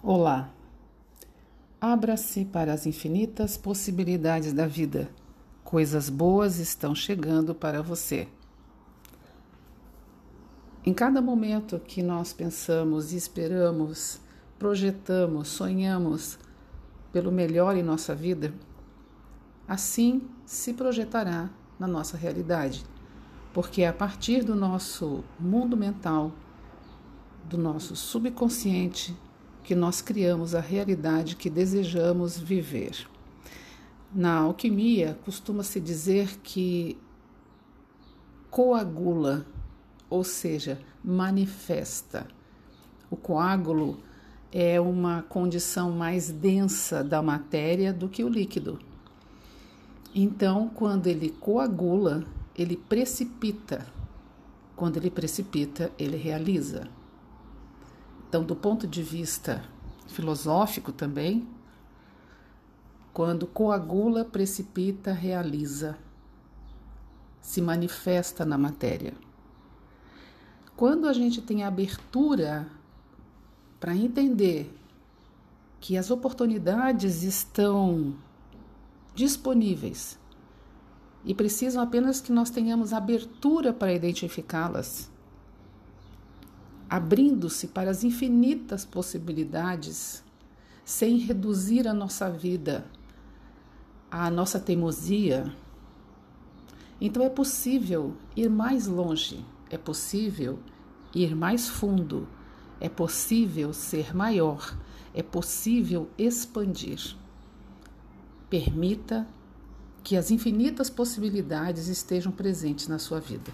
Olá! Abra-se para as infinitas possibilidades da vida. Coisas boas estão chegando para você. Em cada momento que nós pensamos, esperamos, projetamos, sonhamos pelo melhor em nossa vida, assim se projetará na nossa realidade, porque é a partir do nosso mundo mental, do nosso subconsciente, que nós criamos a realidade que desejamos viver. Na alquimia, costuma-se dizer que coagula, ou seja, manifesta. O coágulo é uma condição mais densa da matéria do que o líquido. Então, quando ele coagula, ele precipita. Quando ele precipita, ele realiza. Então, do ponto de vista filosófico também, quando coagula, precipita, realiza, se manifesta na matéria. Quando a gente tem abertura para entender que as oportunidades estão disponíveis e precisam apenas que nós tenhamos abertura para identificá-las abrindo-se para as infinitas possibilidades, sem reduzir a nossa vida à nossa teimosia. Então é possível ir mais longe, é possível ir mais fundo, é possível ser maior, é possível expandir. Permita que as infinitas possibilidades estejam presentes na sua vida.